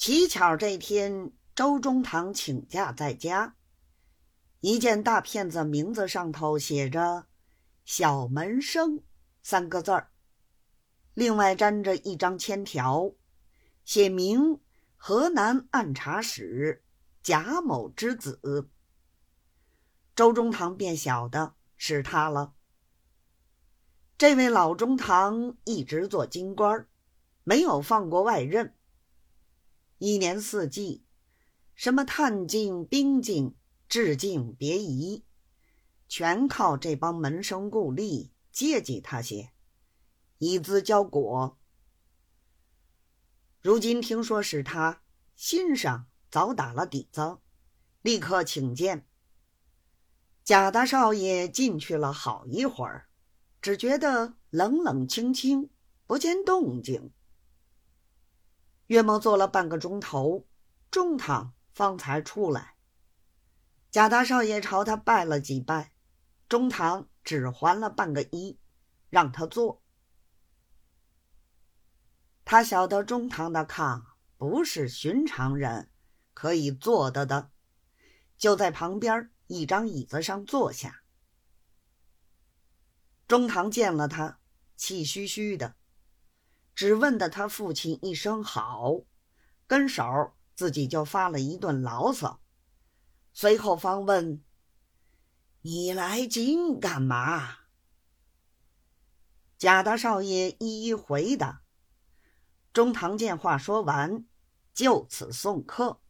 乞巧这天，周中堂请假在家，一件大片子，名字上头写着“小门生”三个字儿，另外粘着一张签条，写明河南按察使贾某之子。周中堂便晓得是他了。这位老中堂一直做京官，没有放过外任。一年四季，什么探镜、兵境、治境、别仪，全靠这帮门生故吏接济他些，以资交果。如今听说是他，心上早打了底子，立刻请见。贾大少爷进去了好一会儿，只觉得冷冷清清，不见动静。约莫坐了半个钟头，中堂方才出来。贾大少爷朝他拜了几拜，中堂只还了半个揖，让他坐。他晓得中堂的炕不是寻常人可以坐的的，就在旁边一张椅子上坐下。中堂见了他，气吁吁的。只问的他父亲一声好，跟手自己就发了一顿牢骚，随后方问：“你来京干嘛？”贾大少爷一一回答。中堂见话说完，就此送客。